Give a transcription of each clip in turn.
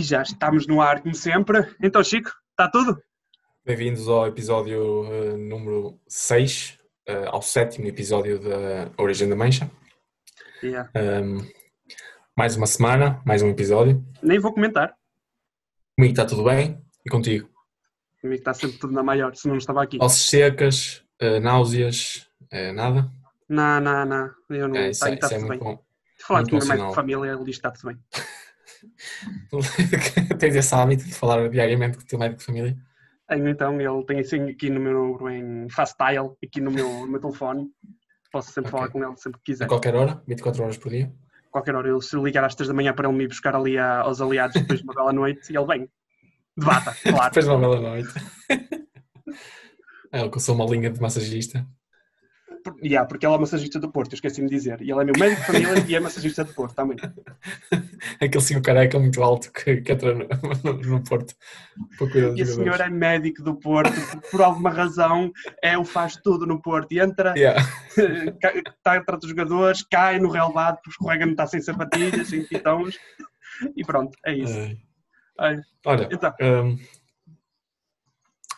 E já estamos no ar, como sempre. Então, Chico, está tudo? Bem-vindos ao episódio uh, número 6, uh, ao sétimo episódio da Origem da Mancha. Yeah. Um, mais uma semana, mais um episódio. Nem vou comentar. Comigo está tudo bem e contigo? Comigo está sempre tudo na maior, se não estava aqui. Ossos secas, uh, náuseas, nada? Não, não, não. Eu não É, isso é, está, isso é tudo muito bem. bom. Falar muito com o bom meu médico de família, ele diz que está tudo bem. Tens esse hábito de falar diariamente com o teu médico de família? Tenho, então, ele tem assim aqui no meu número em fast dial, aqui no meu, no meu telefone. Posso sempre Ok. falar com ele sempre que quiser. A qualquer hora, 24 horas por dia? Qualquer hora. Eu, se ligar às 3 da manhã para ele me buscar ali a- aos aliados depois de uma bela noite, ele vem. De bata, claro. Depois de uma bela noite. É, que eu sou uma linha de massagista. Yeah, porque ele é massagista do Porto, eu esqueci-me de dizer. E ele é meu médico de família e é massagista do Porto também. Aquele senhor careca muito alto que, que entra no, no, Porto dos E o senhor jogadores. é médico do Porto, por, alguma razão, é o faz tudo no Porto. E entra, Yeah. está trata os jogadores, cai no relevado, porque escorrega não está sem sapatilhas, sem pitões. E pronto, é isso. Ai. Olha, Olha, Então, hum,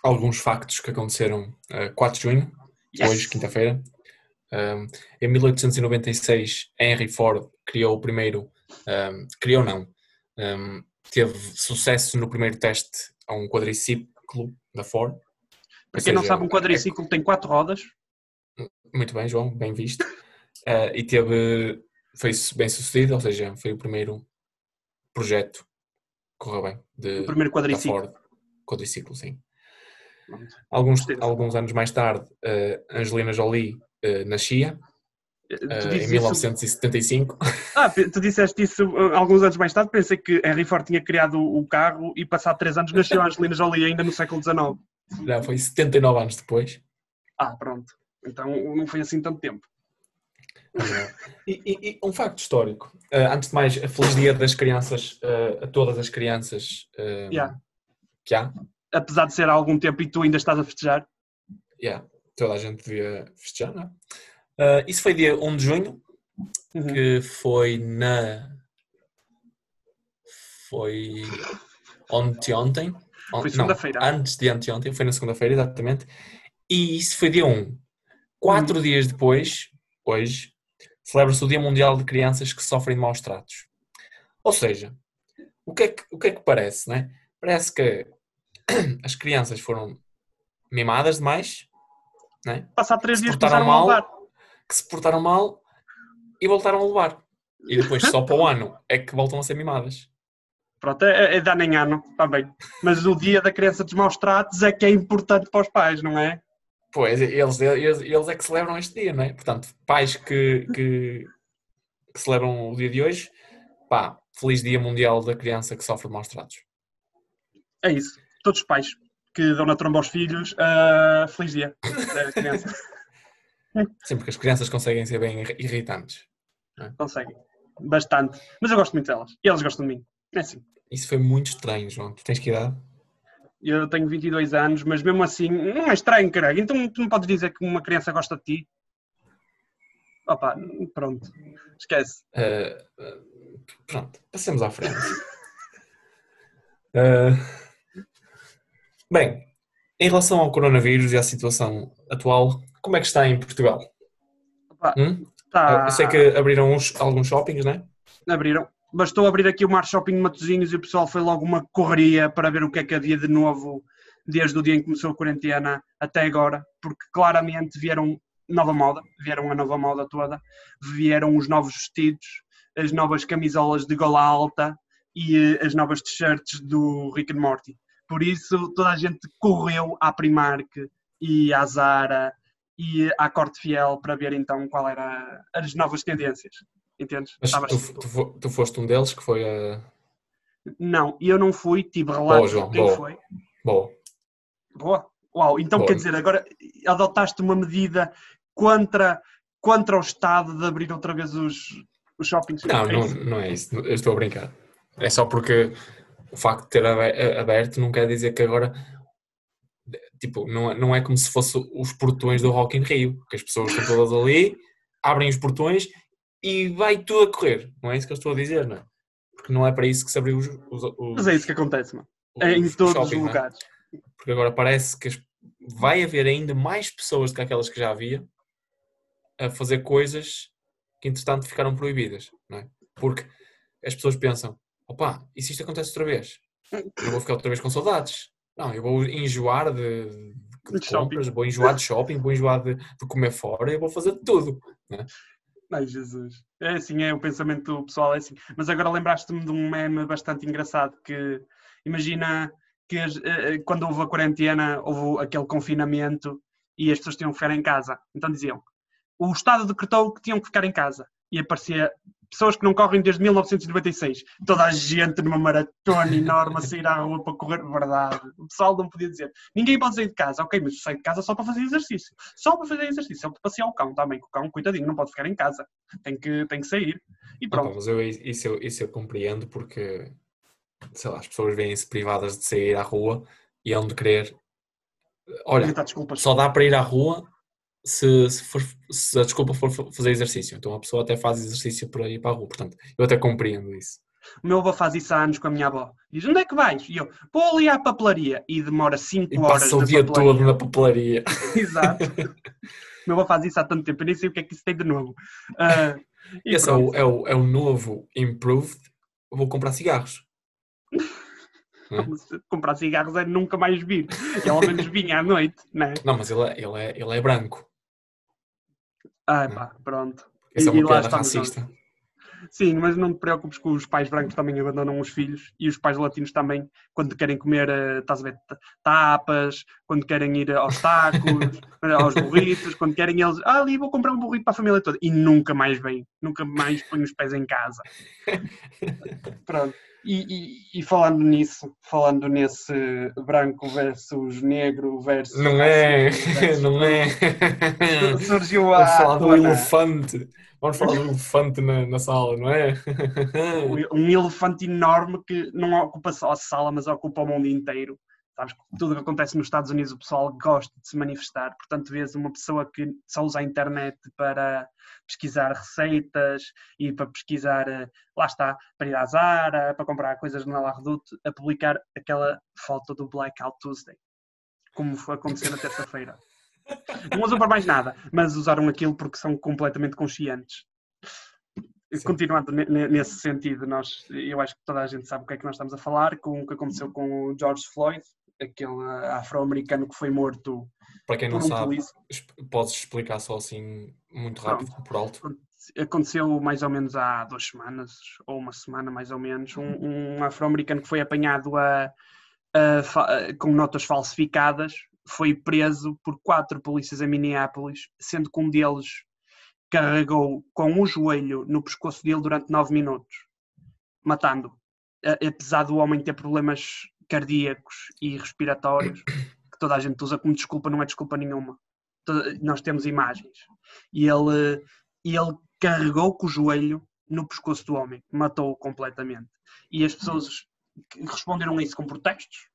alguns factos que aconteceram a 4 de junho, yes. hoje, quinta-feira. Hum, em 1896, Henry Ford criou o primeiro, hum, criou não, hum, teve sucesso no primeiro teste a um quadriciclo da Ford. Para quem não seja, sabe, um quadriciclo tem quatro rodas. Muito bem, João, bem visto. Eh, e teve, foi bem sucedido, ou seja, foi o primeiro projeto que correu bem de, O primeiro da quadriciclo. Ford. Quadriciclo, sim. Alguns, alguns anos mais tarde, eh, Angelina Jolie eh, nascia, eh, em isso- 1975. Ah, tu disseste isso uh, alguns anos mais tarde. Pensei que Henry Ford tinha criado o carro e, passado três anos, nasceu a Angelina Jolie ainda no século XIX. Já foi 79 anos depois. Ah, pronto. Então não foi assim tanto tempo. E, e- e um facto histórico. Eh, antes de mais, feliz dia das crianças eh, a todas as crianças eh, Yeah. que há. Apesar de ser há algum tempo e tu ainda estás a festejar. Yeah, toda a gente devia festejar, não é? Ah, isso foi dia 1 de junho, Uhum. que foi na. Foi ontem, ontem. On- Foi não, segunda-feira. antes de anteontem, foi na segunda-feira, exatamente. E isso foi dia 1. Quatro Uhum. dias depois, hoje, celebra-se o Dia Mundial de Crianças que Sofrem de Maus Tratos. Ou seja, o que é que, o que, é que parece, né? Parece que as crianças foram mimadas demais, né? Passar três dias portaram começaram a mal, levar. que se portaram mal e voltaram a levar. E depois, só para o ano, é que voltam a ser mimadas. Pronto, é, é de ano em ano, está bem. Mas o dia da criança dos maus tratos é que é importante para os pais, não é? Pois, eles, eles, eles é que celebram este dia, não é? Portanto, pais que, que, que celebram o dia de hoje, pá, feliz Dia Mundial da Criança que sofre de maus tratos. É isso. Todos os pais que dão na tromba aos filhos, ah, feliz dia da criança. Sim, porque as crianças conseguem ser bem irri- irritantes. Conseguem. Bastante. Mas eu gosto muito delas. E elas gostam de mim. É assim. Isso foi muito estranho, João. Tu tens que idade? Eu tenho 22 anos, mas mesmo assim, não é estranho, caralho. Então tu não podes dizer que uma criança gosta de ti? Opa, pronto. Esquece. Uh, uh, pronto, passemos à frente. Uh, bem, em relação ao coronavírus e à situação atual, como é que está em Portugal? Opa, Hum? tá... Eu sei que abriram uns- alguns shoppings, não é? Abriram. Bastou abrir aqui o Mar Shopping de Matosinhos e o pessoal foi logo uma correria para ver o que é que havia de novo desde o dia em que começou a quarentena até agora, porque claramente vieram nova moda, vieram a nova moda toda, vieram os novos vestidos, as novas camisolas de gola alta e eh, as novas t-shirts do Rick and Morty. Por isso toda a gente correu à Primark e à Zara e à Corte Fiel para ver então qual era as novas tendências. Entendes? Mas tu, assim. tu tu foste um deles que foi a. Não, eu não fui, tive relatos de quem boa. foi. Boa. Boa. Uau, então Boa. quer dizer, agora adotaste uma medida contra, contra o Estado de abrir outra vez os, os shoppings? Não, É não, não é isso. Eu estou a brincar. É só porque o facto de ter abe- aberto não quer dizer que agora. Tipo, não é, não é como se fosse os portões do Rock in Rio, que as pessoas estão todas ali, abrem os portões e vai tudo a correr. Não é isso que eu estou a dizer, não é? Porque não é para isso que se abriu os, os, os Mas é isso que acontece, mano. É em os todos shopping, os é? lugares. Porque agora parece que vai haver ainda mais pessoas do que aquelas que já havia a fazer coisas que entretanto ficaram proibidas, não é? Porque as pessoas pensam, opa, e se isto acontece outra vez? Eu vou ficar outra vez com saudades. Não, eu vou enjoar de, de De compras, vou enjoar de shopping, vou enjoar de, de comer fora, eu vou fazer tudo. Ai, Jesus. É assim, é o pensamento pessoal, é assim. Mas agora lembraste-me de um meme bastante engraçado que imagina que eh, eh, quando houve a quarentena, houve aquele confinamento e as pessoas tinham que ficar em casa. Então diziam, o Estado decretou que tinham que ficar em casa. E aparecia pessoas que não correm desde 1996. Toda a gente numa maratona enorme a sair à rua para correr. Verdade. O pessoal não podia dizer. Ninguém pode sair de casa. Ok, mas eu saio de casa só para fazer exercício. Só para fazer exercício. Só para passear o cão também. Que o cão, coitadinho, não pode ficar em casa. Tem que, tem que sair. E Opa, pronto. mas eu, isso, eu, isso eu compreendo porque, sei lá, as pessoas veem-se privadas de sair à rua e hão de querer. Olha, só dá para ir à rua se, se, for- se a desculpa for fa- fazer exercício. Então a pessoa até faz exercício para ir para a rua. Portanto, eu até compreendo isso. O meu avô faz isso há anos com a minha avó. Diz, onde é que vais? E eu, vou ali à papelaria. E demora 5 E horas passa o dia papelaria. todo na papelaria. Exato. o meu avô faz isso há tanto tempo. Eu nem sei o que é que isso tem de novo. Ah, e Esse é o, é, o, é o novo Improved. Eu vou comprar cigarros. Se comprar cigarros é nunca mais vir. E ao menos vinha à noite, né? Não, mas ele é, ele é, ele é branco. Ah, pá, pronto. Essa é E- uma e lá piada nós. racista. Sim, mas não te preocupes que os pais brancos também abandonam os filhos e os pais latinos também, quando querem comer, eh, estás a ver, ta- tapas, quando querem ir aos tacos, eh, aos burritos, quando querem eles, ah, ali vou comprar um burrito para a família toda. E nunca mais vêm, nunca mais põem os pés em casa. Pronto. E, e- e falando nisso, falando nesse branco versus negro versus. Não é, versus- não é. Surgiu a. Vamos falar do elefante. Vamos falar do elefante na, na sala, não é? um elefante enorme que não ocupa só a sala, mas ocupa o mundo inteiro. Sabes tudo o que acontece nos Estados Unidos o pessoal gosta de se manifestar, portanto vês uma pessoa que só usa a internet para pesquisar receitas e para pesquisar, eh, lá está, para ir à Zara, para comprar coisas na La Redoute, a publicar aquela foto do Blackout Tuesday, como foi acontecer na terça-feira. Não usam para mais nada, mas usaram aquilo porque são completamente conscientes. Sim. Continuando ne- ne- nesse sentido, nós, eu acho que toda a gente sabe o que é que nós estamos a falar, com o que aconteceu com o George Floyd, aquele afro-americano que foi morto Para quem não um sabe, polícia. podes explicar só assim muito rápido, por alto. Aconteceu mais ou menos há duas semanas, ou uma semana mais ou menos, um, um afro-americano que foi apanhado a- a com notas falsificadas, foi preso por quatro polícias em Minneapolis, sendo que um deles carregou com o joelho no pescoço dele durante nove minutos, matando. Apesar do homem ter problemas cardíacos e respiratórios, que toda a gente usa como desculpa, não é desculpa nenhuma. Nós temos imagens. E ele, ele carregou com o joelho no pescoço do homem, matou-o completamente. E as pessoas responderam a isso com protestos,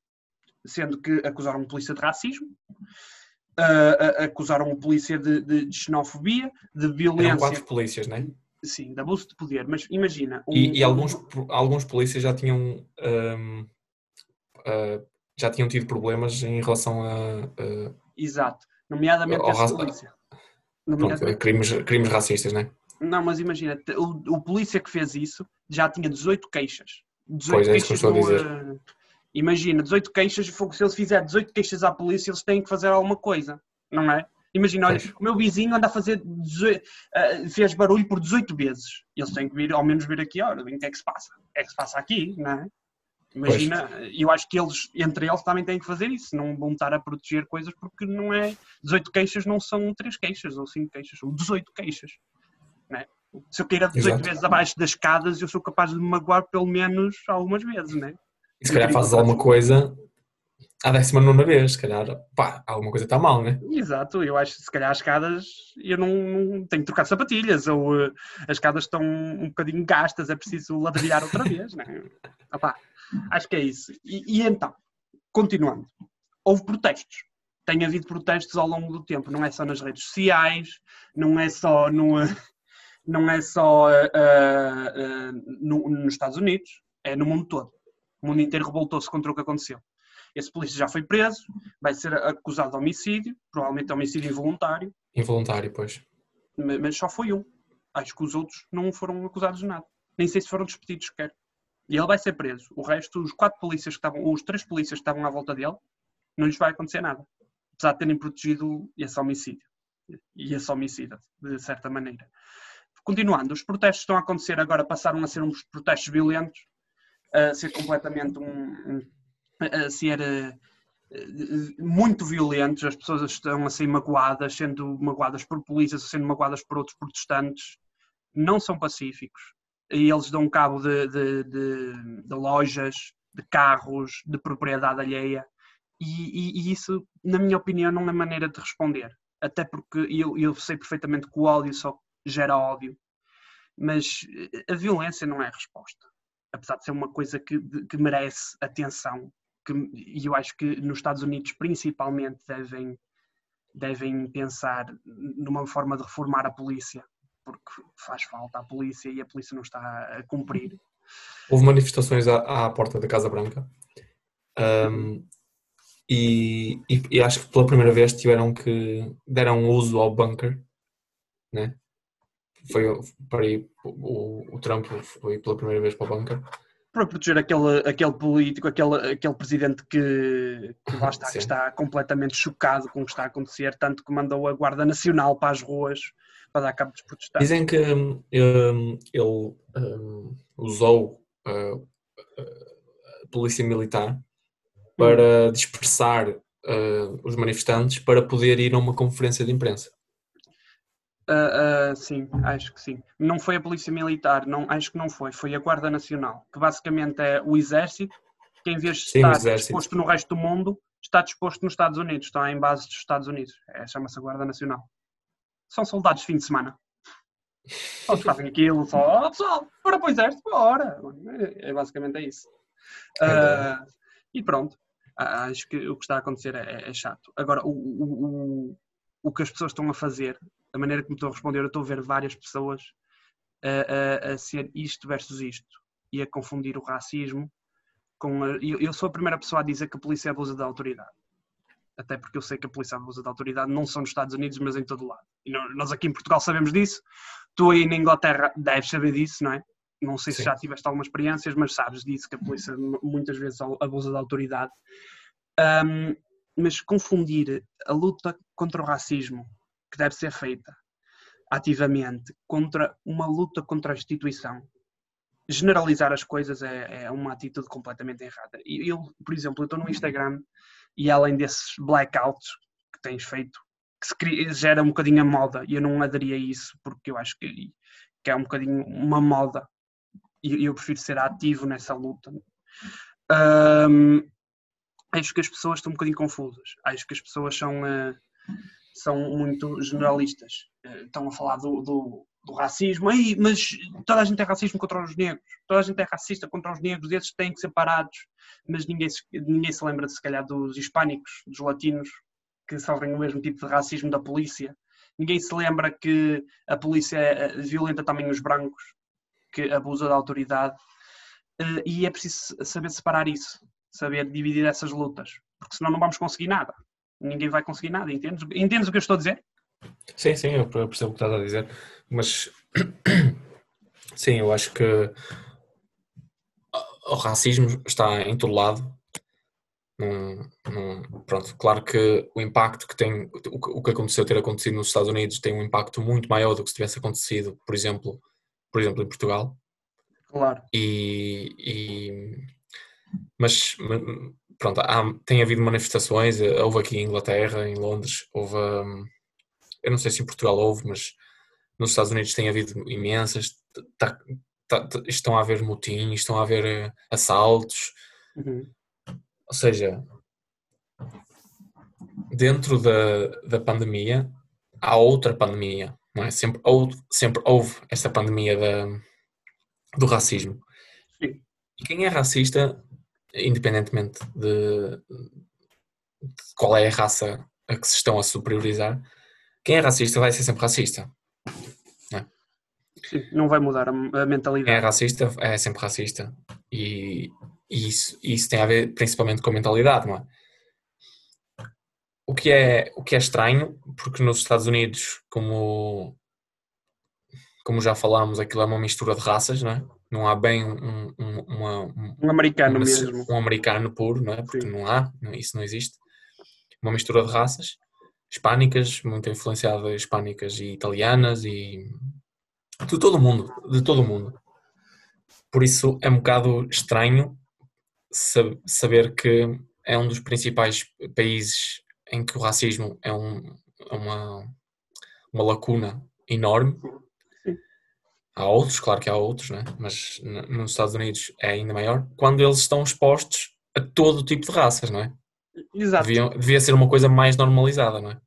sendo que acusaram o polícia de racismo, a- a- acusaram o polícia de, de- de xenofobia, de Eram violência, quatro polícias, né? sim, de abuso de poder. Mas imagina, um- E, e alguns, alguns polícias já tinham hum, ah, já tinham tido problemas em relação a, a- Exato, nomeadamente Ao esse raça- polícia. pronto, Nomeadamente- a crimes, crimes racistas, né? Não, mas imagina, o, o polícia que fez isso já tinha 18 queixas. 18 Pois, é isso que eu estou a dizer. eh, imagina, 18 queixas, se eles fizerem 18 queixas à polícia, eles têm que fazer alguma coisa, não é? Imagina, olha, o meu vizinho anda a fazer 18, eh, fez barulho por 18 vezes. Eles têm que vir, ao menos vir aqui, olha, o que é que se passa? O que é que se passa aqui, não é? Imagina, eu acho que eles, entre eles, também têm que fazer isso, não vão estar a proteger coisas porque não é. 18 queixas não são 3 queixas ou 5 queixas, são 18 queixas. Não é? Se eu queira 18 Exato. vezes abaixo das escadas, eu sou capaz de me magoar pelo menos algumas vezes, não é? E se calhar fazes alguma coisa à décima nona vez, se calhar, pá, alguma coisa está mal, né? Exato, eu acho que se calhar as escadas eu não, não tenho que trocar sapatilhas ou eh, as escadas estão um bocadinho gastas, é preciso ladrilhar outra vez, não é? Opá, acho que é isso. E, e então, continuando, houve protestos. Tem havido protestos ao longo do tempo, não é só nas redes sociais, não é só no, não é só uh, uh, no, nos Estados Unidos, é no mundo todo. O mundo inteiro revoltou-se contra o que aconteceu. Esse polícia já foi preso, vai ser acusado de homicídio, provavelmente homicídio involuntário. Involuntário, pois. Mas, mas só foi um. Acho que os outros não foram acusados de nada. Nem sei se foram despedidos sequer. E ele vai ser preso. O resto, os quatro polícias que estavam, os três polícias que estavam à volta dele, não lhes vai acontecer nada. Apesar de terem protegido esse homicídio. E esse homicida, de certa maneira. Continuando, os protestos estão a acontecer agora, passaram a ser uns protestos violentos, a ser completamente um, a ser eh, muito violentos, as pessoas estão a ser magoadas, sendo magoadas por polícias, sendo magoadas por outros protestantes, não são pacíficos. E eles dão cabo de, de, de, de lojas, de carros, de propriedade alheia. E, e, e, isso, na minha opinião, não é maneira de responder. Até porque eu, eu sei perfeitamente que o ódio só gera ódio. Mas a violência não é a resposta. Apesar de ser uma coisa que, que merece atenção e eu acho que nos Estados Unidos principalmente devem, devem pensar numa forma de reformar a polícia, porque faz falta a polícia e a polícia não está a cumprir. Houve manifestações à, à porta da Casa Branca um, e, e, e, acho que pela primeira vez tiveram que deram uso ao bunker, né? Foi para ir, o, o Trump foi pela primeira vez para o bunker para proteger aquele, aquele político, aquele, aquele presidente que, que lá está, que está completamente chocado com o que está a acontecer, tanto que mandou a Guarda Nacional para as ruas para dar cabo dos protestantes. Dizem que um, ele um, usou uh, a polícia militar para hum. dispersar uh, os manifestantes para poder ir a uma conferência de imprensa. Uh, uh, sim, acho que sim. Não foi a Polícia Militar, não, acho que não foi, foi a Guarda Nacional, que basicamente é o Exército, que em vez de sim, estar disposto no resto do mundo, está disposto nos Estados Unidos, está em bases dos Estados Unidos. É, Chama-se Guarda Nacional. São soldados de fim de semana. Eles fazem aquilo, só, oh, pessoal, bora para o Exército, bora. É, basicamente é isso. Uh, e pronto, acho que o que está a acontecer é, é chato. Agora, o, o, o, o que as pessoas estão a fazer da maneira me estou a responder, eu estou a ver várias pessoas a, a, a ser isto versus isto e a confundir o racismo com. A, eu, eu, sou a primeira pessoa a dizer que a polícia abusa da autoridade. Até porque eu sei que a polícia abusa da autoridade não só nos Estados Unidos, mas em todo o lado. E nós aqui em Portugal sabemos disso. Tu aí na Inglaterra deves saber disso, não é? Não sei se Sim. já tiveste algumas experiências, mas sabes disso, que a polícia muitas vezes abusa da autoridade. Um, mas confundir a luta contra o racismo que deve ser feita ativamente contra uma luta contra a instituição. Generalizar as coisas é, é uma atitude completamente errada. E eu, por exemplo, eu estou no Instagram e além desses blackouts que tens feito, que se cria, gera um bocadinho a moda, e eu não aderia a isso porque eu acho que, que é um bocadinho uma moda e eu prefiro ser ativo nessa luta. Um, acho que as pessoas estão um bocadinho confusas. Acho que as pessoas são. Uh, são muito generalistas. Eh, estão a falar do, do, do racismo, Ei, mas toda a gente é racismo contra os negros, toda a gente é racista contra os negros, esses têm que ser parados, mas ninguém se, ninguém se lembra, se calhar, dos hispânicos, dos latinos, que sofrem o mesmo tipo de racismo da polícia. Ninguém se lembra que a polícia é, violenta também os brancos, que abusa da autoridade. Eh, e é preciso saber separar isso, saber dividir essas lutas, porque senão não vamos conseguir nada. Ninguém vai conseguir nada, entendes? Entendes o que eu estou a dizer? Sim, sim, eu percebo o que estás a dizer, mas sim, eu acho que o racismo está em todo lado. pronto, claro que o impacto que tem, o que aconteceu ter acontecido nos Estados Unidos tem um impacto muito maior do que se tivesse acontecido, por exemplo, por exemplo, em Portugal. Claro. E, e mas pronto, há, tem havido manifestações, houve aqui em Inglaterra, em Londres, houve, hum, eu não sei se em Portugal houve, mas nos Estados Unidos tem havido imensas, tá, tá, tá, estão a haver motins, estão a haver eh, assaltos, uhum. ou seja, dentro da, da pandemia há outra pandemia, não é? Sempre, ou, sempre houve esta pandemia da, do racismo. Sim. E quem é racista independentemente de, de, qual é a raça a que se estão a superiorizar, quem é racista vai ser sempre racista. É? Sim, não vai mudar a, mentalidade. É racista, é sempre racista. E, e isso, isso tem a ver principalmente com a mentalidade, não é? O que é, o que é estranho, porque nos Estados Unidos, como, como já falámos, aquilo é uma mistura de raças, não é? Não há bem um, um, uma, um americano uma, mesmo. Um americano puro, não é? Porque Sim. não há, isso não existe. Uma mistura de raças hispânicas, muito influenciada hispânicas e italianas e de todo o mundo, de todo o mundo. Por isso é um bocado estranho saber que é um dos principais países em que o racismo é, um, é uma, uma lacuna enorme. Há outros, claro que há outros, né? mas nos Estados Unidos é ainda maior, quando eles estão expostos a todo tipo de raças, não é? Exato. Devia, devia ser uma coisa mais normalizada, não é?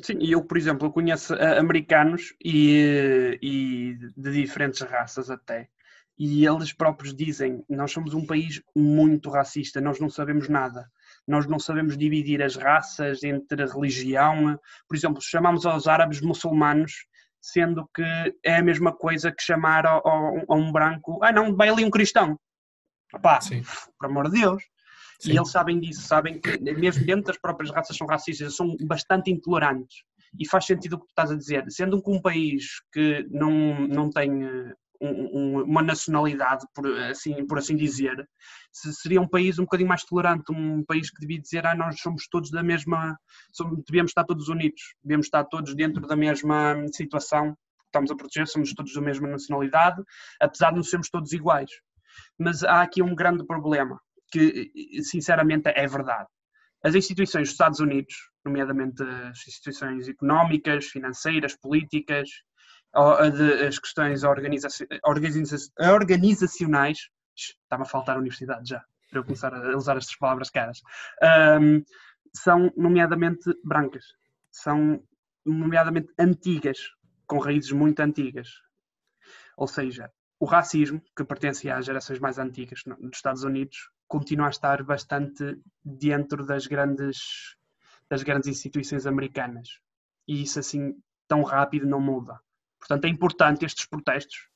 Sim, e eu, por exemplo, conheço uh, americanos e, e de diferentes raças até, e eles próprios dizem: Nós somos um país muito racista, nós não sabemos nada nós não sabemos dividir as raças entre religião. Por exemplo, chamamos aos árabes muçulmanos, sendo que é a mesma coisa que chamar a, a um branco, ah não, vai ali um cristão. Pá, por amor de Deus. Sim. E eles sabem disso, sabem que mesmo dentro das próprias raças são racistas, são bastante intolerantes. E faz sentido o que tu estás a dizer. Sendo que um país que não, não tem eh, um, uma nacionalidade, por assim, por assim dizer, seria um país um bocadinho mais tolerante, um país que devia dizer, ah, nós somos todos da mesma, somos, estar todos unidos, devíamos estar todos dentro da mesma situação, estamos a proteger, somos todos da mesma nacionalidade, apesar de não sermos todos iguais. Mas há aqui um grande problema, que sinceramente é verdade. As instituições dos Estados Unidos, nomeadamente as instituições económicas, financeiras, políticas, as questões organizacionais, está-me a faltar a universidade já, para eu começar a usar estas palavras caras, um, são nomeadamente brancas, são nomeadamente antigas, com raízes muito antigas. Ou seja, o racismo, que pertence às gerações mais antigas dos Estados Unidos, continua a estar bastante dentro das grandes, das grandes instituições americanas. E isso assim tão rápido não muda. Portanto, é importante estes protestos,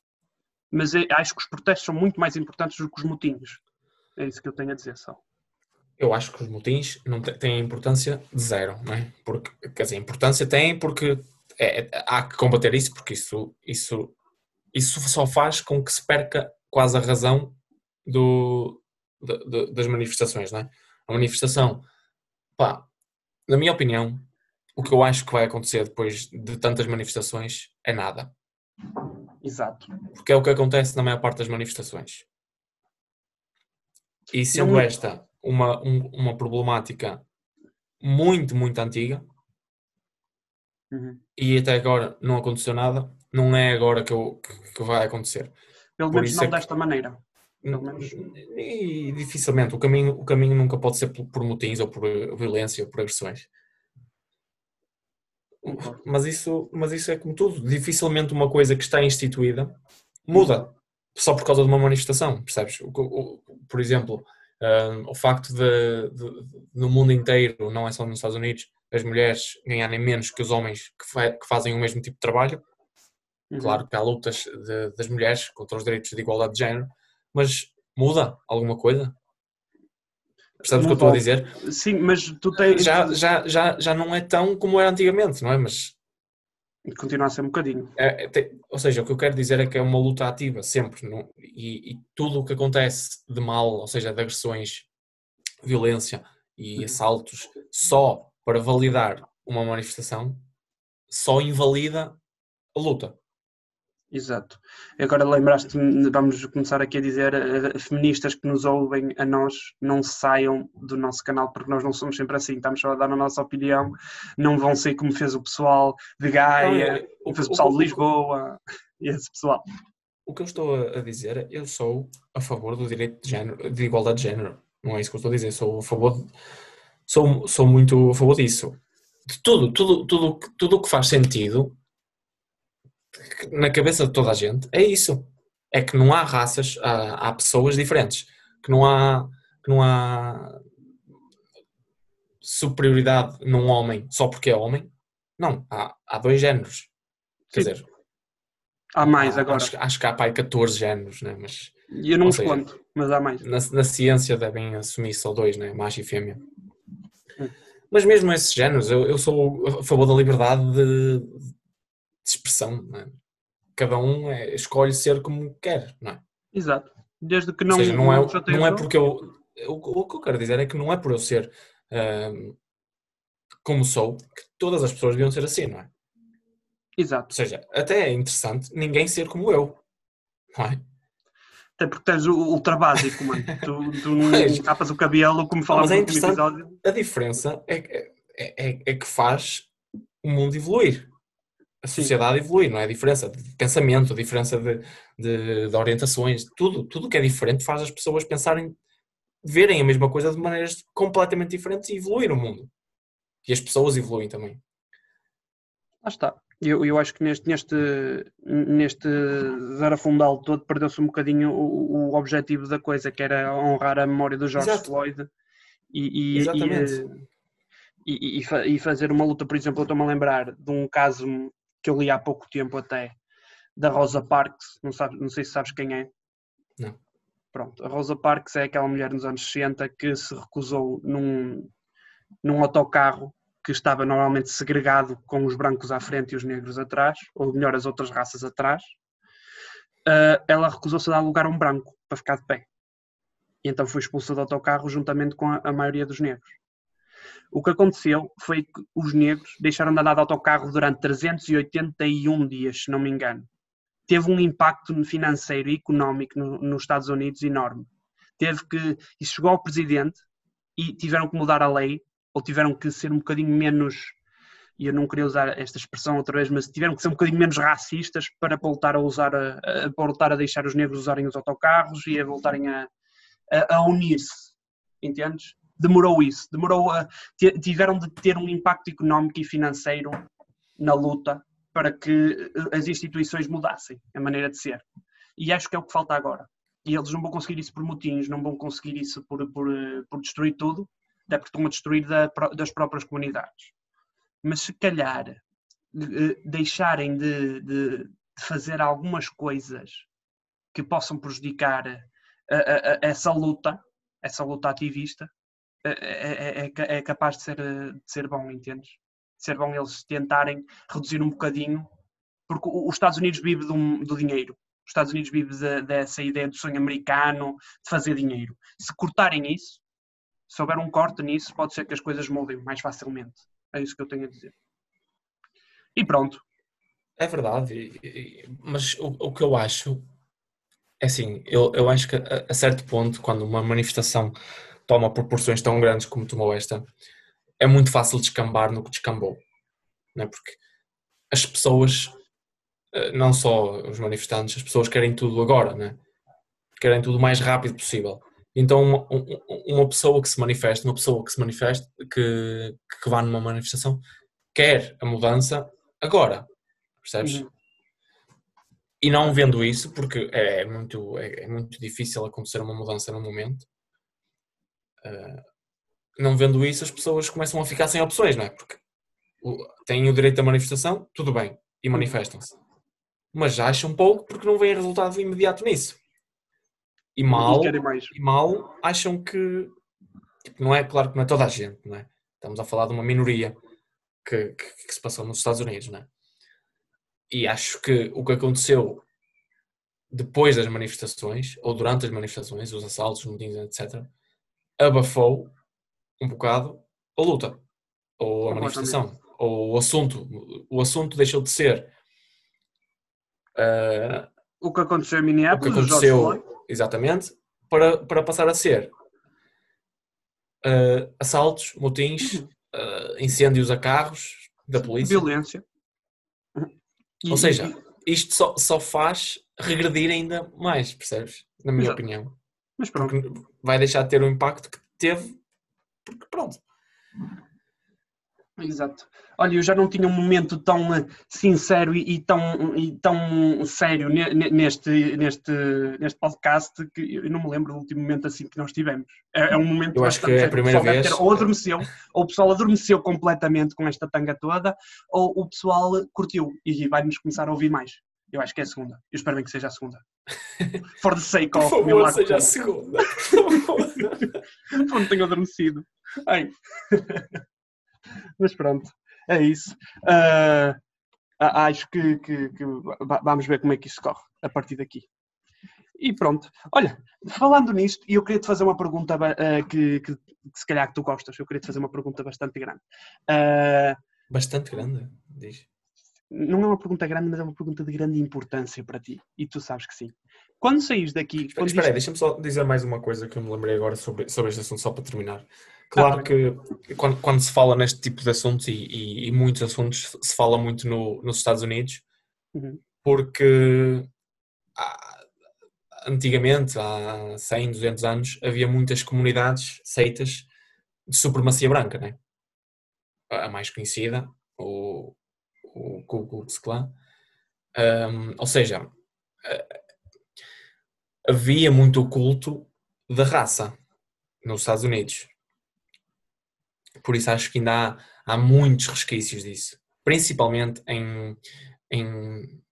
mas acho que os protestos são muito mais importantes do que os motins. É isso que eu tenho a dizer só. Eu acho que os motins não têm importância de zero, não é? Porque, quer dizer, importância tem porque é, é, há que combater isso, porque isso, isso, isso só faz com que se perca quase a razão do, de, de, das manifestações, não é? A manifestação, pá, na minha opinião, o que eu acho que vai acontecer depois de tantas manifestações é nada. Exato. Porque é o que acontece na maior parte das manifestações. E sendo não... esta uma, um, uma problemática muito, muito antiga, uhum. e até agora não aconteceu nada, não é agora que, eu, que, que vai acontecer. Pelo menos não é desta que... maneira. E dificilmente, o caminho, o caminho nunca pode ser por, por motins ou por violência ou por agressões. Mas isso, mas isso é como tudo. Dificilmente uma coisa que está instituída muda só por causa de uma manifestação, percebes? O, o, por exemplo, uh, o facto de, de, de, no mundo inteiro, não é só nos Estados Unidos, as mulheres ganharem menos que os homens que, fa que fazem o mesmo tipo de trabalho. Uhum. Claro que há lutas das mulheres contra os direitos de igualdade de género, mas muda alguma coisa? Percebes o que eu estou a dizer? Sim, mas tu tens. Já, já, já, já não é tão como era antigamente, não é? Mas. Continua a ser um bocadinho. É, é, tem, ou seja, o que eu quero dizer é que é uma luta ativa, sempre. Não? E, e tudo o que acontece de mal, ou seja, de agressões, violência e uhum. assaltos, só para validar uma manifestação, só invalida a luta. Exato. Agora lembraste-me, vamos começar aqui a dizer, a, feministas que nos ouvem, a nós, não saiam do nosso canal, porque nós não somos sempre assim, estamos só a dar a nossa opinião, não vão ser como fez o pessoal de Gaia, é, como fez o pessoal de Lisboa, esse pessoal. O que eu estou a dizer eu sou a favor do direito de, género, de igualdade de género, não é isso que eu estou a dizer, sou a favor, sou, sou muito a favor disso. De tudo, tudo, tudo, tudo o que faz sentido na cabeça de toda a gente é isso. É que não há raças, há, há pessoas diferentes. Que não há, que não há superioridade num homem só porque é homem. Não, há, há dois géneros. Quer Sim. dizer, Há mais há, agora. Acho, acho, que há pai 14 géneros, né? mas. Eu não os conto, mas há mais. Na, na, ciência devem assumir só dois, né? macho e fêmea. Hum. Mas mesmo esses géneros, eu, eu sou a favor da liberdade de, de expressão. Né? Cada um é, escolhe ser como quer, não é? Exato. Desde que não. Ou seja, não, é, não é porque eu. O, o, que eu quero dizer é que não é por eu ser uh, como sou que todas as pessoas deviam ser assim, não é? Exato. Ou seja, até é interessante ninguém ser como eu, não é? Até porque tens o ultra básico, mano. Tu, tu não mas, capas o cabelo, como falamos mas é interessante, A diferença é, é, é, é, que faz o mundo evoluir. A sociedade Sim. evolui, não é? A diferença de pensamento, a diferença de, de, de orientações, tudo, tudo que é diferente faz as pessoas pensarem, verem a mesma coisa de maneiras completamente diferentes e evoluir o mundo. E as pessoas evoluem também. Lá está. Eu, eu acho que neste, neste, neste zarafundal todo perdeu-se um bocadinho o, o objetivo da coisa, que era honrar a memória do George Exato. Floyd e, e, e, e, e, fazer uma luta. Por exemplo, eu estou-me a lembrar de um caso que eu li há pouco tempo até, da Rosa Parks, não, sabe, não sei se sabes quem é. Não. Pronto, a Rosa Parks é aquela mulher nos anos 60 que se recusou num, num autocarro que estava normalmente segregado com os brancos à frente e os negros atrás, ou melhor, as outras raças atrás, uh, ela recusou-se a dar lugar a um branco para ficar de pé. E então foi expulsa do autocarro juntamente com a, a, maioria dos negros. O que aconteceu foi que os negros deixaram de andar de autocarro durante 381 dias, se não me engano. Teve um impacto financeiro e económico no, nos Estados Unidos enorme. Teve que. Isso chegou ao presidente e tiveram que mudar a lei ou tiveram que ser um bocadinho menos, e eu não queria usar esta expressão outra vez, mas tiveram que ser um bocadinho menos racistas para voltar a usar, a, a voltar a deixar os negros usarem os autocarros e a voltarem a, a, a unir-se, entendes? Demorou isso, demorou a, tiveram de ter um impacto económico e financeiro na luta para que as instituições mudassem a maneira de ser. E acho que é o que falta agora. E eles não vão conseguir isso por motins, não vão conseguir isso por, por, por destruir tudo, até porque estão a destruir da, das próprias comunidades. Mas se calhar eh, deixarem de, de, de fazer algumas coisas que possam prejudicar a, a, a essa luta, essa luta ativista, é, é, é, é, capaz de ser, de ser bom, entendes? De ser bom eles tentarem reduzir um bocadinho, porque os Estados Unidos vivem do, do dinheiro. Os Estados Unidos vivem dessa ideia do sonho americano de fazer dinheiro. Se cortarem isso, se houver um corte nisso, pode ser que as coisas mudem mais facilmente. É isso que eu tenho a dizer. E pronto. É verdade, mas o, o que eu acho é assim, eu, eu acho que a, a, certo ponto, quando uma manifestação toma proporções tão grandes como tomou esta, é muito fácil descambar no que descambou. Não é? Porque as pessoas, eh, não só os manifestantes, as pessoas querem tudo agora, né? querem tudo o mais rápido possível. Então, uma, uma, pessoa que se manifesta, uma pessoa que se manifesta, que, que vá numa manifestação, quer a mudança agora, percebes? Uhum. E não vendo isso, porque é muito, é, é, muito difícil acontecer uma mudança no momento, não vendo isso, as pessoas começam a ficar sem opções, não é? Porque têm o direito à manifestação, tudo bem, e manifestam-se. Mas acham pouco porque não vem resultado imediato nisso e mal, e mal acham que tipo, não é claro que não é toda a gente, não é? Estamos a falar de uma minoria que, que, que se passou nos Estados Unidos, não é? E acho que o que aconteceu depois das manifestações, ou durante as manifestações, os assaltos, os motins, etc., abafou um bocado a luta, ou a manifestação, ou o assunto. O assunto deixou de ser. Uh, o que aconteceu em Minneapolis, o que aconteceu, exatamente, para, para passar a ser uh, assaltos, motins, uh, incêndios a carros da polícia. Violência. E, Ou seja, isto só, só faz regredir ainda mais, percebes? Na minha Exato. opinião. Mas pronto. Porque vai deixar de ter o impacto que teve, porque pronto. Exato. Olha, eu já não tinha um momento tão eh, sincero e, e tão, e tão sério neste, neste, neste podcast que eu não me lembro do último momento assim que nós tivemos. É, é um momento eu acho que é a primeira vez. Ter, ou adormeceu, ou o pessoal adormeceu completamente com esta tanga toda, ou o pessoal curtiu e vai-nos começar a ouvir mais. Eu acho que é a segunda. Eu espero bem que seja a segunda. For the sake Por of. favor, meu seja a segunda. Por favor. Não tenho adormecido. Ai. Mas pronto, é isso. A- acho que, que- que va- vamos ver como é que isso corre a partir daqui. E pronto. Olha, falando nisto, eu queria te fazer uma pergunta ah, que, que- que se calhar que tu gostas. Eu queria te fazer uma pergunta bastante grande. Ah, Bastante grande, diz. Não é uma pergunta grande, mas é uma pergunta de grande importância para ti. E tu sabes que sim. Quando saís daqui. Espera, espera aí, isto- deixa-me só dizer mais uma coisa que eu me lembrei agora sobre, sobre este assunto, só para terminar. Claro Ah, que quando, quando se fala neste tipo de assuntos e, e- e muitos assuntos, se fala muito no- nos Estados Unidos, Uhum. porque há- antigamente, há 100, 200 anos, havia muitas comunidades, seitas de supremacia branca, né? A mais conhecida, o, o Ku Klux Klan. Um, ou seja, havia muito o culto da raça nos Estados Unidos. Por isso acho que ainda há, há muitos resquícios disso, principalmente em, em,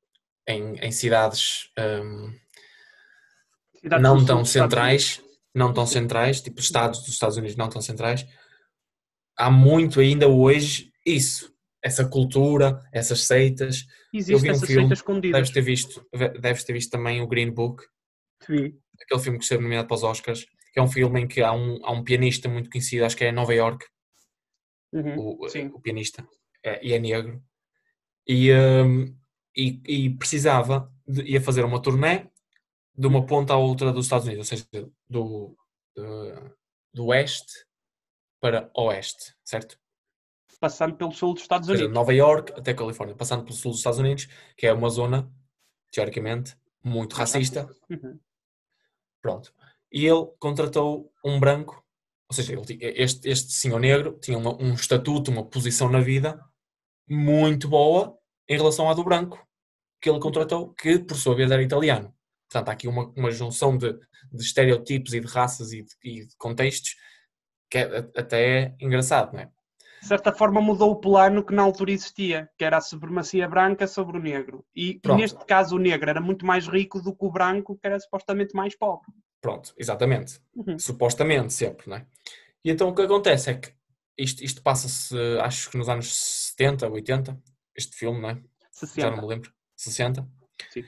em, em cidades um, não tão centrais, não tão centrais, tipo estados dos Estados Unidos não tão centrais, há muito ainda hoje isso, essa cultura, essas seitas. Eu Existem vi um essas filme, seitas escondidas. Deves ter visto, deves ter visto também o Green Book, Sim. aquele filme que esteve nomeado para os Oscars, que é um filme em que há um, há um pianista muito conhecido, acho que é em Nova York, Uhum. o, Sim. o pianista, é, e é negro, e, hum, e, e precisava, de, ia fazer uma turnê de uma ponta à outra dos Estados Unidos, ou seja, do, do, do oeste para oeste, certo? Passando pelo sul dos Estados Unidos. Nova York até Califórnia, passando pelo sul dos Estados Unidos, que é uma zona, teoricamente, muito racista, Uhum. Pronto. E ele contratou um branco, ou seja, ele este, este senhor negro tinha uma- um estatuto, uma posição na vida muito boa em relação à do branco que ele contratou, que por sua vez era italiano. Portanto, há aqui uma, uma junção de, de estereotipos e de raças e de, e de contextos que é- até é engraçado, não é? De certa forma mudou o plano que na altura existia, que era a supremacia branca sobre o negro. E, e neste caso o negro era muito mais rico do que o branco, que era supostamente mais pobre. Pronto, exatamente. Uhum. supostamente sempre, não é? E então o que acontece é que isto, isto passa-se, acho que nos anos 70, 80, este filme, não é? Já não 60. me lembro, 60. Sim.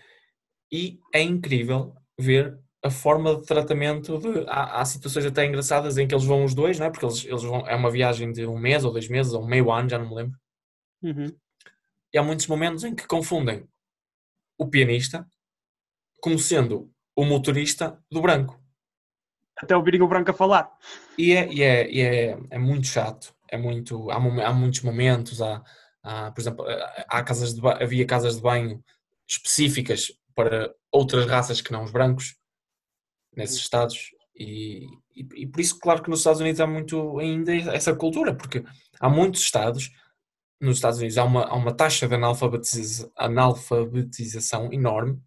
E é incrível ver a forma de tratamento de. Há, há situações até engraçadas em que eles vão os dois, não é? Porque eles, eles vão. É uma viagem de um mês ou dois meses, ou meio ano, já não me lembro. Uhum. E há muitos momentos em que confundem o pianista como sendo o motorista do branco. Até ouvirem o branco a falar. E é, e é, e é, é muito chato. É muito, há, há muitos momentos, há, há, por exemplo, há casas de havia casas de banho específicas para outras raças que não os brancos nesses estados e, e, e por isso claro que nos Estados Unidos há muito ainda essa cultura porque há muitos estados nos Estados Unidos há uma, há uma taxa de analfabetiza- analfabetização enorme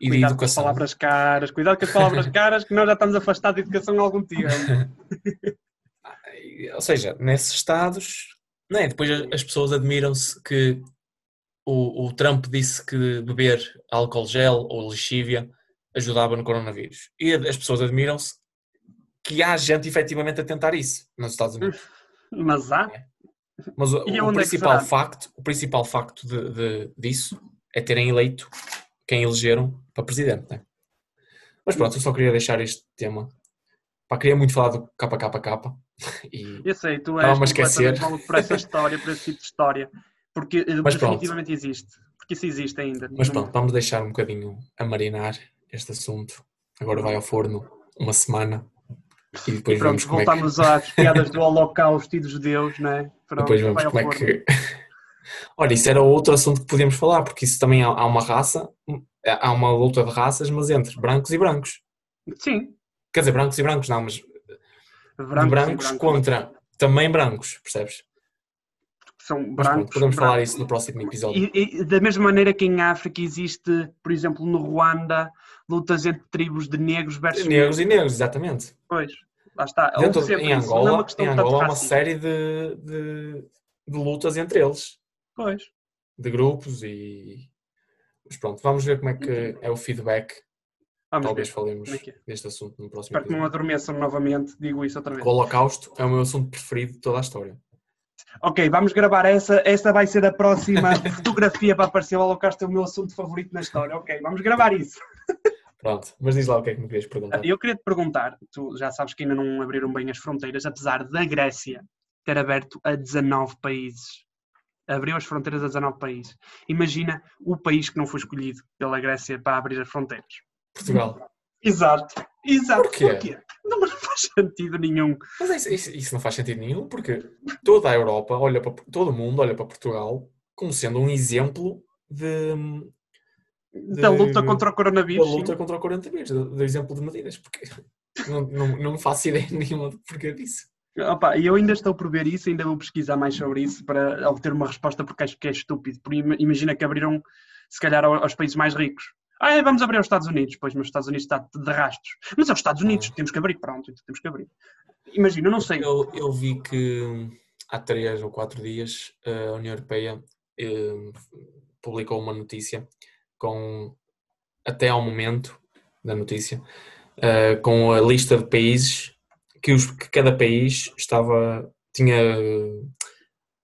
e de Cuidado com as educação palavras caras, cuidado com as palavras caras, que nós já estamos afastados de educação há algum tempo. ou seja, nesses estados, é? depois as pessoas admiram-se que o, o Trump disse que beber álcool gel ou lexívia ajudava no coronavírus. E as pessoas admiram-se que há gente efetivamente a tentar isso nos Estados Unidos. Mas há. Mas o, o é principal será? facto, o principal facto de, de- disso é terem eleito quem elegeram para presidente. Né? Mas pronto, eu só queria deixar este tema. Pá, queria muito falar do KKK e Eu sei, tu és esquecer. maluco por essa história, por esse tipo de história. Porque eh, Mas pronto. definitivamente existe. Porque isso existe ainda. Mas pronto, vamos deixar um bocadinho a marinar este assunto. Agora vai ao forno uma semana e depois E pronto, vemos como é que, voltamos às piadas do Holocausto e dos judeus, né? Pronto, depois vemos como é que. Olha, isso era outro assunto que podíamos falar, porque isso também há, uma raça, há uma luta de raças, mas entre brancos e brancos. Sim, Quer dizer, brancos e brancos não, mas brancos, brancos, brancos. contra também brancos, percebes? São brancos. podemos falar brancos. isso no próximo episódio. E, e da mesma maneira que em África existe, por exemplo, no Ruanda, lutas entre tribos de negros versus Negros e negros, exatamente. Pois, lá está. Dentro, em isso, é Angola, questão em Angola há uma série de, de, de lutas entre eles. Pois. de grupos e Mas pronto, vamos ver como é que é o feedback. Vamos Talvez ver. falemos é é? deste assunto no próximo Espero que não episódio. adormeçam novamente, digo isso outra vez. O Holocausto é o meu assunto preferido de toda a história. Ok, vamos gravar essa. Esta vai ser a próxima fotografia para aparecer. O Holocausto é o meu assunto favorito na história. Ok, vamos gravar isso. Pronto, mas diz lá o que é que me querias perguntar. Eu queria te perguntar, tu já sabes que ainda não abriram bem as fronteiras, apesar da Grécia ter aberto a 19 países. Abriu as fronteiras a 19 países. Imagina o país que não foi escolhido pela Grécia para abrir as fronteiras. Portugal. Exato, exato. Porquê? Porquê? Não mas faz sentido nenhum. Mas isso, isso- isso não faz sentido nenhum, porque toda a Europa olha para todo o mundo olha para Portugal como sendo um exemplo de, Da De- luta contra o da coronavírus. sim. luta contra o coronavírus, do, exemplo de medidas, porque não, não, não faço ideia nenhuma do porquê disso. Opa, e eu ainda estou por ver isso, ainda vou pesquisar mais sobre isso para obter uma resposta porque acho que é estúpido. Porque ima- imagina que abriram, se calhar, ao- aos países mais ricos. Ah, é, vamos abrir aos Estados Unidos. Pois, mas os Estados Unidos está de rastros. Mas é os Estados Unidos, Ah. temos que abrir. Pronto, então temos que abrir. Imagina, não sei. Eu, eu vi que há três ou quatro dias a União Europeia eh, publicou uma notícia com, até ao momento da notícia, eh, com a lista de países que, os, que cada país estava, tinha eh,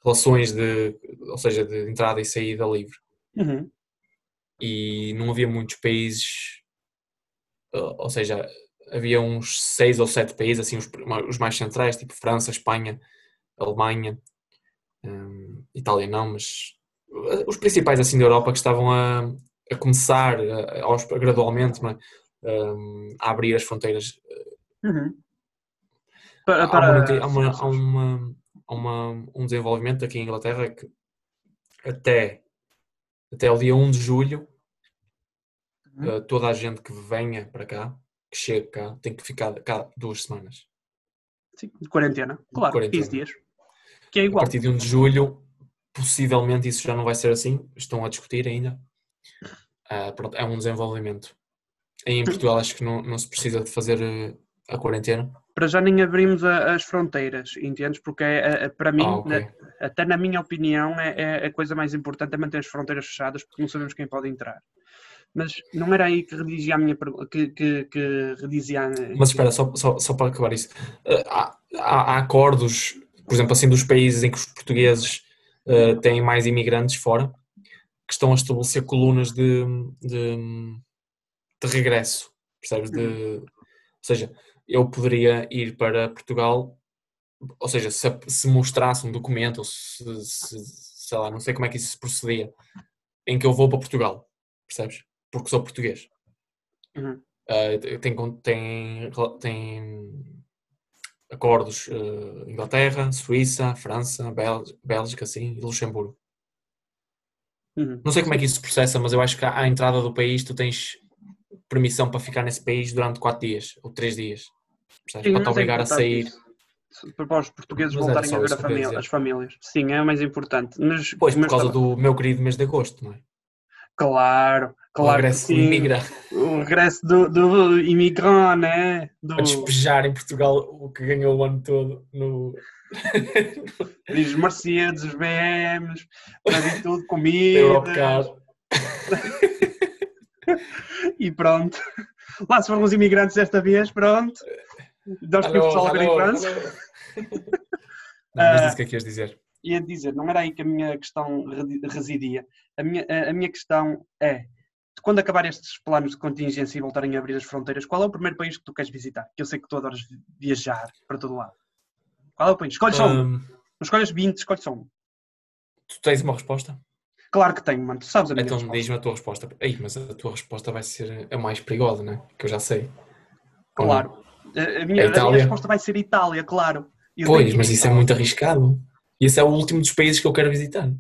relações de, ou seja, de entrada e saída livre. Uhum. E não havia muitos países, eh, ou seja, havia uns seis ou sete países, assim, os, os mais centrais, tipo França, Espanha, Alemanha, hum, Itália não, mas eh, os principais assim da Europa que estavam a, a começar a- aos, gradualmente não é? Hum, a abrir as fronteiras. Uhum. Para, Há, para- há uma- há uma- há uma- um desenvolvimento aqui em Inglaterra que até, até o dia 1 de julho Uhum. eh, toda a gente que venha para cá, que chegue cá, tem que ficar cá duas semanas. Sim, de quarentena. Claro, Quarentena. 15 dias. Que é A igual. partir de 1 de julho, possivelmente isso já não vai ser assim, estão a discutir ainda. Ah, pronto, é um desenvolvimento. Aí em Portugal acho que não, não se precisa de fazer eh, a quarentena. Para já nem abrimos a- as fronteiras, entendes? Porque é, é- para mim, Ah, ok. na- até na minha opinião, é, é a coisa mais importante é manter as fronteiras fechadas porque não sabemos quem pode entrar. Mas não era aí que redigia a minha pergunta, que, que, que redizia a- Mas espera, só, só, só para acabar isso. Eh, Há, há- há acordos, por exemplo, assim, dos países em que os portugueses eh, têm mais imigrantes fora, que estão a estabelecer colunas de, de, de regresso, percebes? De, ou seja, eu poderia ir para Portugal, ou seja, se, se mostrasse um documento, ou se, se- sei lá, não sei como é que isso se procedia, em que eu vou para Portugal, percebes? Porque sou português. Uhum. Uh, tem, tem, tem acordos uh, Inglaterra, Suíça, França, Bél- Bélgica, assim, e Luxemburgo. Uhum. Não sei como é que isso se processa, mas eu acho que à entrada do país tu tens permissão para ficar nesse país durante 4 dias ou 3 dias. Percebes? Para te é obrigar a sair. isso. Para os portugueses Mas era voltarem a ver a que família- as famílias. Sim, é o mais importante. Mas, Pois, por causa estava- do meu querido mês de agosto, não é? Claro, O claro. que regresso sim. imigra O regresso do, do imigrante, né? Do, a despejar em Portugal o que ganhou o ano todo no Diz Mercedes, os BMs, para tudo, comida. E pronto. Lá se foram os imigrantes desta vez, pronto. Nós a ver em França. Não, mas Ah. disse o que é que ias dizer. Ia dizer, não era aí que a minha questão residia. A minha, a, a minha questão é, quando acabar estes planos de contingência e voltarem a abrir as fronteiras, qual é o primeiro país que tu queres visitar? Que eu sei que tu adoras viajar para todo lado. Qual é o país? Escolhe só um. Hum, Não escolhas 20, escolhe só um. tu tens uma resposta? Claro que tenho, mano. Tu sabes a minha Então resposta. diz-me a tua resposta. Ei, mas a tua resposta vai ser a mais perigosa, né? Que eu já sei. Não? Claro. A, minha, a minha resposta vai ser Itália, claro. Eu Pois, mas isso é muito arriscado. E esse é o último dos países que eu quero visitar.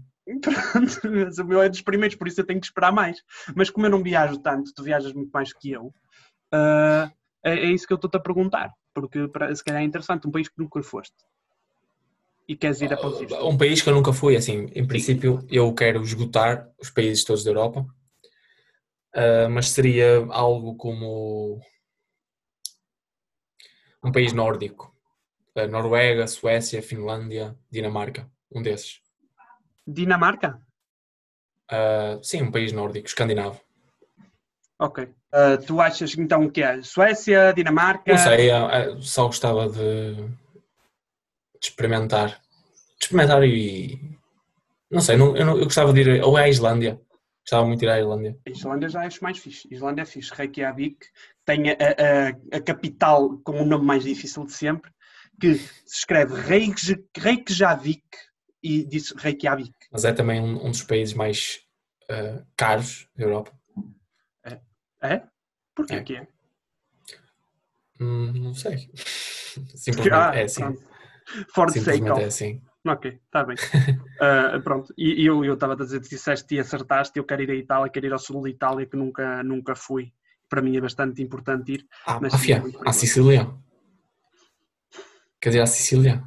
Pronto, mas o meu é dos primeiros, por isso eu tenho que esperar mais. Mas como eu não viajo tanto, tu viajas muito mais que eu, ah, é, é isso que eu estou-te a perguntar. Porque para- se calhar é interessante, um país que nunca foste. E queres ir a isto. Um país que eu nunca fui, assim, em princípio eu quero esgotar os países todos da Europa, Ah, mas seria algo como um país nórdico. Ah, Noruega, Suécia, Finlândia, Dinamarca, um desses. Dinamarca? Uh, sim, um país nórdico, escandinavo. Ok. Uh, tu achas então o que é? Suécia, Dinamarca? Não sei, uh, só gostava de, de experimentar. De experimentar e. Não sei, não, eu, não, eu gostava de ir. Ou é a Islândia. Gostava muito de ir à Islândia. A Islândia já acho mais fixe. A Islândia é fixe. Reykjavik tem a, a, a capital com o nome mais difícil de sempre, que se escreve Reykjavik e disse Reykjavik. Mas é também um, um dos países mais uh, caros da Europa. É? é? Porquê é. que é? Hum, não sei. Simplesmente ah, é assim. Simplesmente é assim. Ok, está bem. uh, pronto, e eu estava a dizer, disseste e acertaste, eu quero ir à Itália, quero ir ao sul da Itália, que nunca, nunca fui. Para mim é bastante importante ir. Ah, mas Máfia, à Sicília. Quer dizer, à Sicília?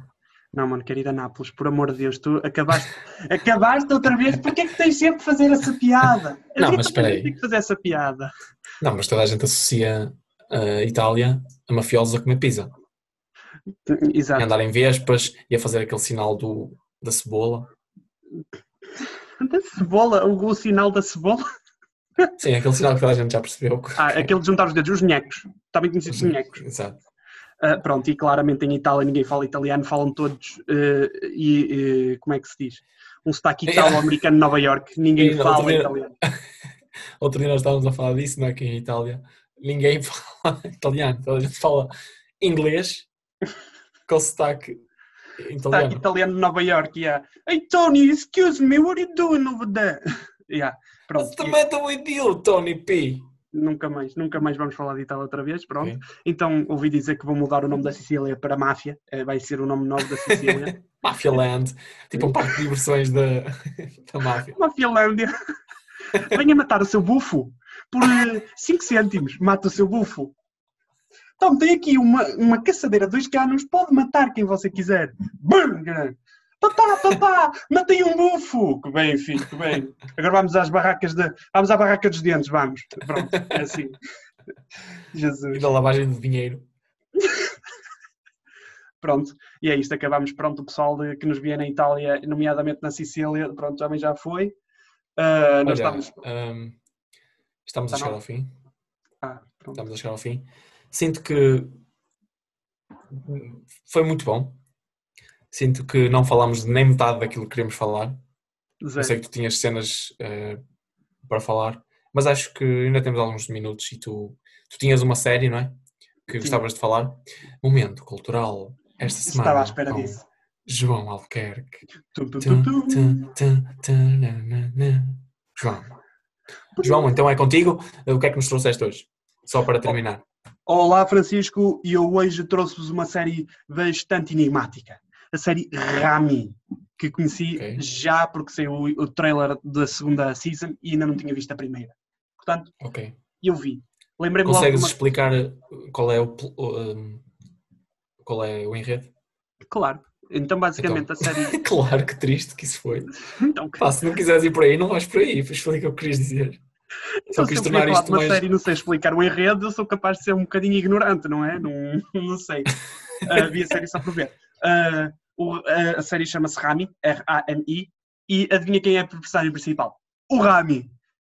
Não, mano, querida Nápoles, por amor de Deus, tu acabaste, acabaste outra vez, porque é que tens sempre que fazer essa piada? Eu não, mas espera aí. que fazer essa piada. Não, mas toda a gente associa a Itália a mafiosos a comer pizza. Exato. Andar em vespas e a fazer aquele sinal do, da cebola. Da cebola? O, o sinal da cebola? Sim, aquele sinal que toda a gente já percebeu. Ah, aquele de juntar os dedos, os nhecos. Também conhecidos os nhecos. Exato. Uh, pronto, e claramente em Itália ninguém fala italiano, falam todos, uh, e uh, como é que se diz? Um sotaque italo-americano de Nova York, ninguém e, fala dia, italiano. Outro dia nós estávamos a falar disso, não é? Que em Itália ninguém fala italiano, toda a gente fala inglês com sotaque italiano. Sotaque italiano de Nova York, yeah. Hey Tony, excuse me, what are you doing over there? yeah, pronto. What's the matter with you, Tony P? nunca mais, nunca mais vamos falar de Itália outra vez, pronto. Okay. Então ouvi dizer que vou mudar o nome da Sicília para Máfia, eh, vai ser o nome novo da Sicília. Mafia Land, tipo um parque de diversões da, da máfia. Mafialândia. Venha matar o seu bufo por 5 eh, cêntimos, mata o seu bufo. Então tem aqui uma, uma caçadeira de dois canos, pode matar quem você quiser. Bum! Papá, papá, matei um bufo! Que bem, filho, que bem. Agora vamos às barracas de. Vamos à barraca dos dentes, vamos. Pronto, é assim. Jesus. E da lavagem de dinheiro. pronto, e é isto, acabamos. Pronto, o pessoal de, que nos via na Itália, nomeadamente na Sicília, pronto, também já foi. Uh, nós Olha, estamos. Um, estamos a tá chegar ao fim. Ah, estamos a chegar ao fim. Sinto que foi muito bom Sinto que não falámos nem metade daquilo que queríamos falar. Zé. Eu sei que tu tinhas cenas uh, para falar, mas acho que ainda temos alguns minutos e tu, tu tinhas uma série, não é? Que Sim. gostavas de falar. Momento cultural esta semana. Estava à espera disso. João Albuquerque. João. João, então é contigo. O que é que nos trouxeste hoje? Só para terminar. Olá, Francisco, e eu hoje trouxe-vos uma série bastante enigmática a série Rami, que conheci okay. já porque saiu o, trailer da segunda season e ainda não tinha visto a primeira. Portanto, okay. eu vi. Lembrei-me Consegues uma... explicar qual é o, um, qual é o enredo? Claro. Então, basicamente, então, a série. claro que triste que isso foi. então, Pá, se não quiseres ir por aí, não vais por aí. Explica o que querias dizer. Então, se eu tornar isto uma mais... série e não sei explicar o enredo, eu sou capaz de ser um bocadinho ignorante, não é? Não, não sei. Uh, vi a série só para ver. Uh, o, a, a, série chama-se Rami, R-A-M-I, e adivinha quem é a personagem principal? O Rami.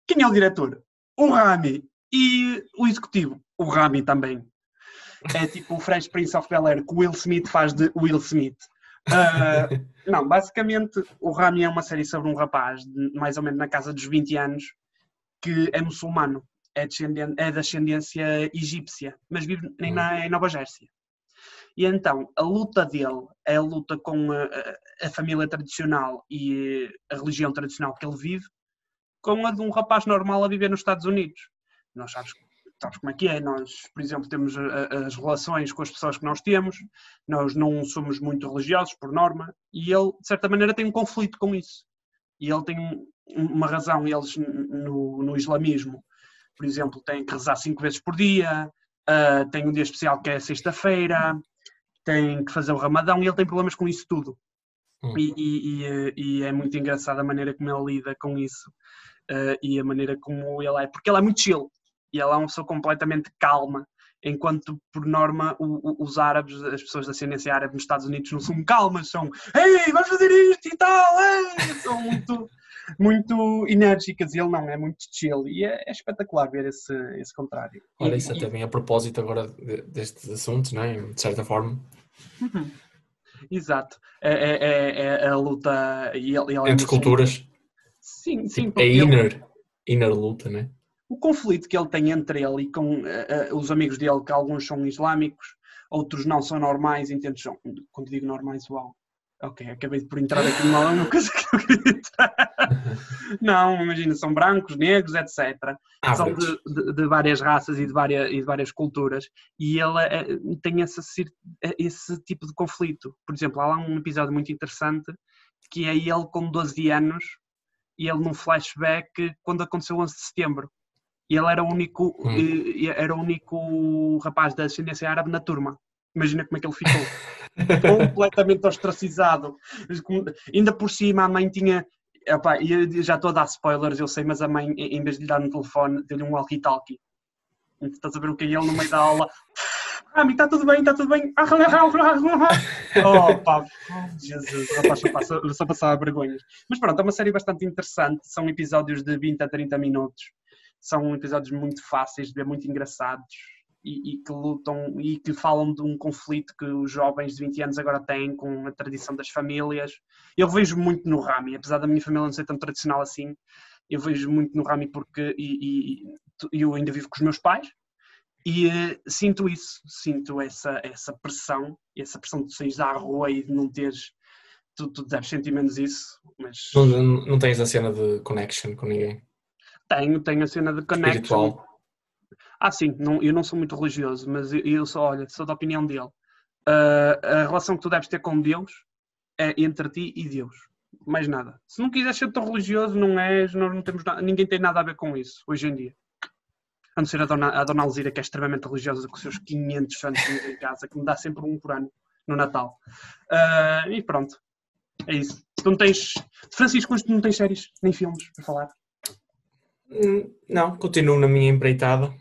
Quem é o diretor? O Rami. E o executivo? O Rami também. É tipo o Fresh Prince of Bel-Air que o Will Smith faz de Will Smith. Uh, não, basicamente o Rami é uma série sobre um rapaz de, mais ou menos na casa dos 20 anos que é muçulmano, é, é da ascendência egípcia, mas vive em, na, em Nova Jersey. E então, a luta dele é a luta com a, a, família tradicional e a religião tradicional que ele vive, com a de um rapaz normal a viver nos Estados Unidos. Nós sabes, sabes como é que é, nós, por exemplo, temos as relações com as pessoas que nós temos, nós não somos muito religiosos, por norma, e ele, de certa maneira, tem um conflito com isso. E ele tem uma razão, eles no, no islamismo, por exemplo, têm que rezar cinco vezes por dia, uh, tem um dia especial que é sexta-feira, tem que fazer o ramadão e ele tem problemas com isso tudo. Hum. E, e, e, é muito engraçado a maneira como ele lida com isso uh, e a maneira como ele é, porque ele é muito chill e ele é uma pessoa completamente calma, enquanto por norma o, o, os árabes, as pessoas da ascendência árabe nos Estados Unidos não são calmas, são ei, vamos fazer isto e tal, ei! são muito muito enérgicas e ele não, é muito chill e é, é espetacular ver esse, esse contrário. Olha, isso e- até bem a propósito agora de- destes assuntos, não é? De certa forma, Uhum. Exato. É, é- é- é a luta e ele, ele é entre culturas, Sim, sim. tipo, porque a ele- inner, inner luta, né? o conflito que ele tem entre ele e com eh, eh, os amigos dele, que alguns são islâmicos, outros não são normais, entendes? Quando digo normais, uau. Ok, acabei de por entrar aqui numa uma coisa que eu queria entrar. Não, imagina, são brancos, negros, etc. São Average. de, de- de várias raças e de várias, e de várias culturas e ele eh, tem esse, cir- eh, esse tipo de conflito. Por exemplo, há lá um episódio muito interessante que é ele com 12 anos e ele num flashback quando aconteceu o 11 de setembro. E ele era o único, Hum. eh, era o único rapaz da ascendência árabe na turma. Imagina como é que ele ficou. completamente ostracizado. Ainda por cima a mãe tinha. Epá, já estou a dar spoilers, eu sei, mas a mãe, em vez de lhe dar no telefone, deu-lhe um walkie-talkie. Estás a ver o que é ele no meio da aula? Ah, está tudo bem, está tudo bem. Oh, pá, Jesus, rapaz só, passa, só passava vergonhas. Mas pronto, é uma série bastante interessante. São episódios de 20 a 30 minutos. São episódios muito fáceis de ver, muito engraçados e, e que lutam e que falam de um conflito que os jovens de 20 anos agora têm com a tradição das famílias. Eu vejo muito no Rami, apesar da minha família não ser tão tradicional assim, eu vejo muito no Rami porque e, e- eu ainda vivo com os meus pais e eh, sinto isso, sinto essa, essa pressão, essa pressão de sair à rua e de não teres, tu, tu deves sentir menos isso, mas Não, não, não tens a cena de connection com ninguém. tenho, tenho a cena de connection. Espiritual. Ah, sim, não, eu não sou muito religioso, mas eu, eu sou, olha, sou da opinião dele. Ah, a relação que tu deves ter com Deus é entre ti e Deus. Mais nada. Se não quiseres ser tão religioso, não és, nós não temos nada, ninguém tem nada a ver com isso, hoje em dia. A não ser a dona, a dona Alzira, que é extremamente religiosa, com os seus 500 santos em casa, que me dá sempre um por ano, no Natal. Ah, e pronto. É isso. Tu não tens. Francisco, tu não tens séries nem filmes para falar. Hum, Não, continuo na minha empreitada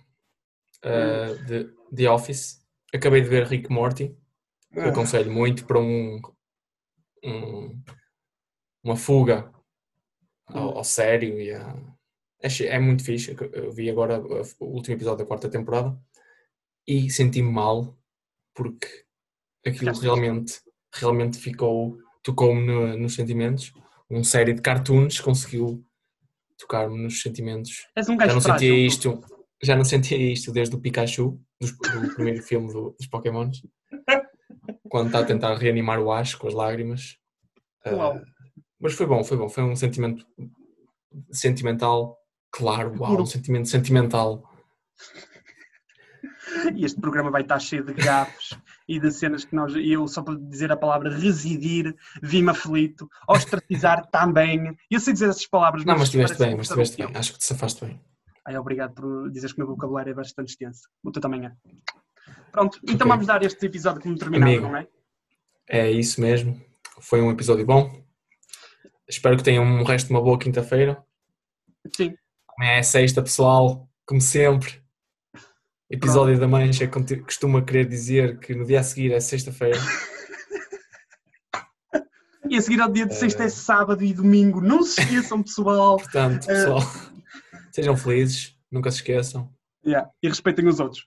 uh, de The Office. Acabei de ver Rick Morty, que eu aconselho muito para um, um- uma fuga ao, ao sério e a, é, é muito fixe. Eu vi agora o último episódio da quarta temporada e senti-me mal porque aquilo Ficaste realmente, realmente ficou, tocou-me no- nos sentimentos. Uma série de cartoons conseguiu tocar-me nos sentimentos És um já gajo não sentia isto, já não sentia isto desde o Pikachu, dos- do, primeiro filme do- dos Pokémons, quando está a tentar reanimar o Ash com as lágrimas. Uau. mas foi bom, foi bom, foi um sentimento sentimental, claro, uau, um sentimento sentimental. E este programa vai estar cheio de gafes e de cenas que nós, eu só para dizer a palavra residir, vi-me aflito, ostracizar também. Eu sei dizer essas palavras, Não, mas estiveste bem, mas estiveste bem, acho que te safaste bem. Ai, obrigado por dizeres que o meu vocabulário é bastante extenso. O teu também é. Pronto, então Ok. vamos dar este episódio como terminado, Amigo. não é? É isso mesmo, foi um episódio bom. Espero que tenham um resto de uma boa quinta-feira. Sim. Amanhã é sexta, pessoal, como sempre. Episódio da Mancha costuma querer dizer que no dia a seguir é sexta-feira. E a seguir ao dia de sexta Eh. é sábado e domingo. Não se esqueçam, pessoal. Portanto, Eh. pessoal, Sejam felizes, nunca se esqueçam. Yeah. E respeitem os outros.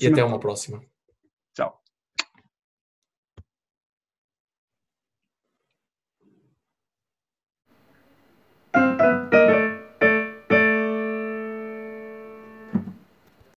E até uma próxima. Tchau.